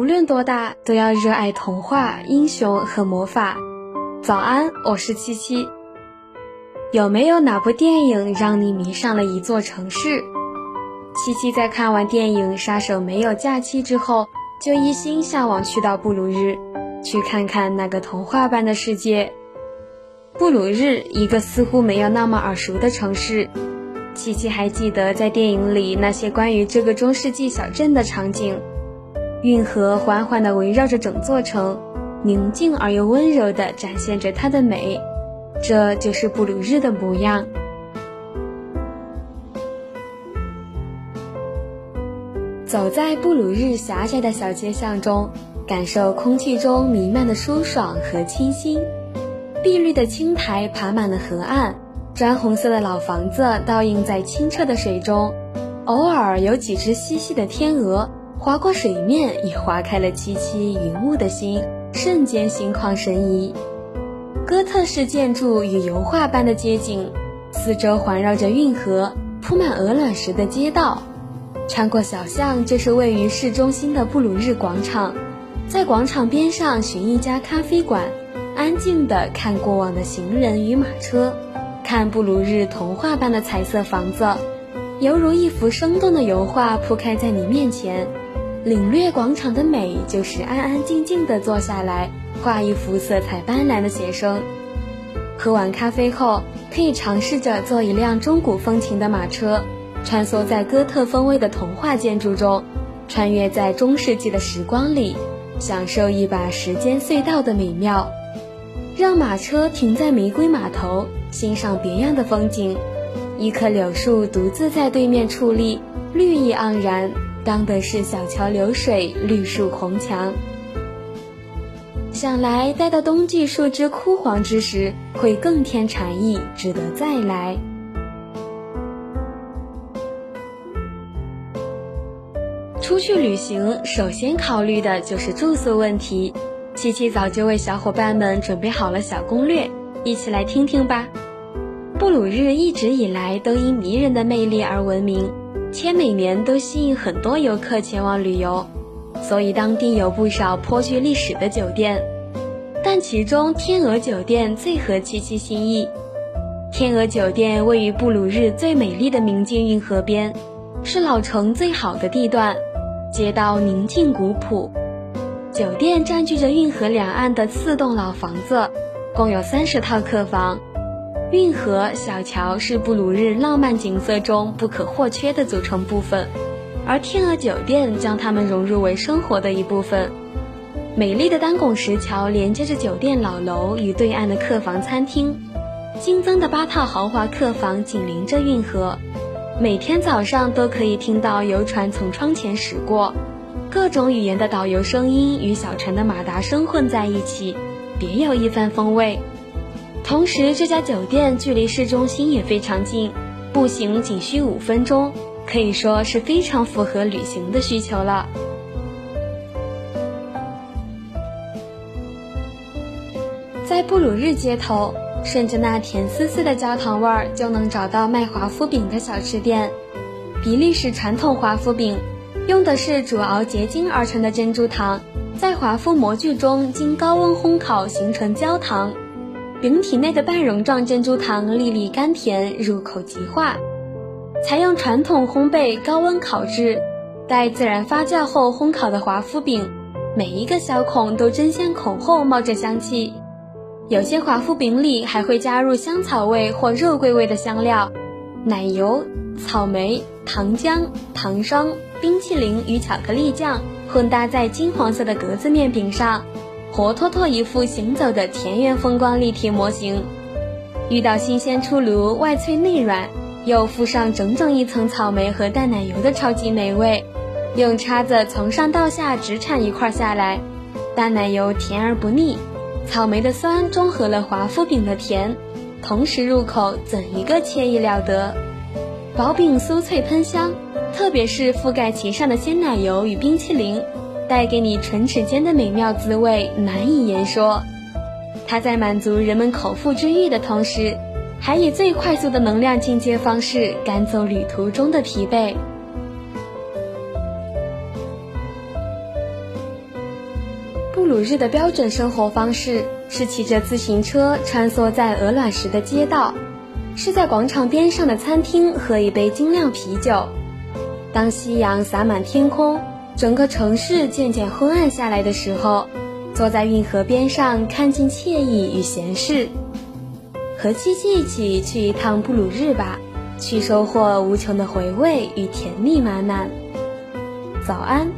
无论多大，都要热爱童话、英雄和魔法。早安，我是七七。有没有哪部电影让你迷上了一座城市？七七在看完电影《杀手没有假期》之后，就一心向往去到布鲁日，去看看那个童话般的世界。布鲁日，一个似乎没有那么耳熟的城市。七七还记得在电影里那些关于这个中世纪小镇的场景。运河缓缓地围绕着整座城，宁静而又温柔地展现着它的美，这就是布鲁日的模样。走在布鲁日狭窄的小街巷中，感受空气中弥漫的舒爽和清新。碧绿的青苔爬满了河岸，砖红色的老房子倒映在清澈的水中，偶尔有几只嬉戏的天鹅。划过水面，也划开了凄凄云雾的心，瞬间心旷神怡。哥特式建筑与油画般的街景，四周环绕着运河，铺满鹅卵石的街道。穿过小巷，就是位于市中心的布鲁日广场。在广场边上寻一家咖啡馆，安静地看过往的行人与马车，看布鲁日童话般的彩色房子，犹如一幅生动的油画铺开在你面前。领略广场的美，就是安安静静地坐下来，画一幅色彩斑斓的写生。喝完咖啡后，可以尝试着坐一辆中古风情的马车，穿梭在哥特风味的童话建筑中，穿越在中世纪的时光里，享受一把时间隧道的美妙。让马车停在玫瑰码头，欣赏别样的风景。一棵柳树独自在对面矗立，绿意盎然。当的是小桥流水，绿树红墙。想来待到冬季树枝枯黄之时，会更添禅意，值得再来。出去旅行，首先考虑的就是住宿问题。七七早就为小伙伴们准备好了小攻略，一起来听听吧。布鲁日一直以来都因迷人的魅力而闻名。且每年都吸引很多游客前往旅游，所以当地有不少颇具历史的酒店。但其中天鹅酒店最合七七心意。天鹅酒店位于布鲁日最美丽的明镜运河边，是老城最好的地段，街道宁静古朴。酒店占据着运河两岸的四栋老房子，共有三十套客房。运河、小桥是布鲁日浪漫景色中不可或缺的组成部分，而天鹅酒店将它们融入为生活的一部分。美丽的单拱石桥连接着酒店老楼与对岸的客房、餐厅，新增的八套豪华客房紧邻着运河，每天早上都可以听到游船从窗前驶过，各种语言的导游声音与小船的马达声混在一起，别有一番风味。同时，这家酒店距离市中心也非常近，步行仅需五分钟，可以说是非常符合旅行的需求了。在布鲁日街头，顺着那甜丝丝的焦糖味儿，就能找到卖华夫饼的小吃店。比利时传统华夫饼，用的是煮熬结晶而成的珍珠糖，在华夫模具中经高温烘烤形成焦糖。饼体内的半溶状珍珠糖粒粒甘甜，入口即化。采用传统烘焙、高温烤制、待自然发酵后烘烤的华夫饼，每一个小孔都争先恐后冒着香气。有些华夫饼里还会加入香草味或肉桂味的香料，奶油、草莓、糖浆、糖霜、冰淇淋与巧克力酱混搭在金黄色的格子面饼上。活脱脱一副行走的田园风光立体模型，遇到新鲜出炉、外脆内软，又附上整整一层草莓和淡奶油的超级美味。用叉子从上到下直铲一块下来，淡奶油甜而不腻，草莓的酸中和了华夫饼的甜，同时入口怎一个惬意了得！薄饼酥脆喷香，特别是覆盖其上的鲜奶油与冰淇淋。带给你唇齿间的美妙滋味难以言说，它在满足人们口腹之欲的同时，还以最快速的能量进阶方式赶走旅途中的疲惫。布鲁日的标准生活方式是骑着自行车穿梭在鹅卵石的街道，是在广场边上的餐厅喝一杯精酿啤酒。当夕阳洒满天空，整个城市渐渐昏暗下来的时候，坐在运河边上看尽惬意与闲适。和七七一起去一趟布鲁日吧，去收获无穷的回味与甜蜜满满。早安。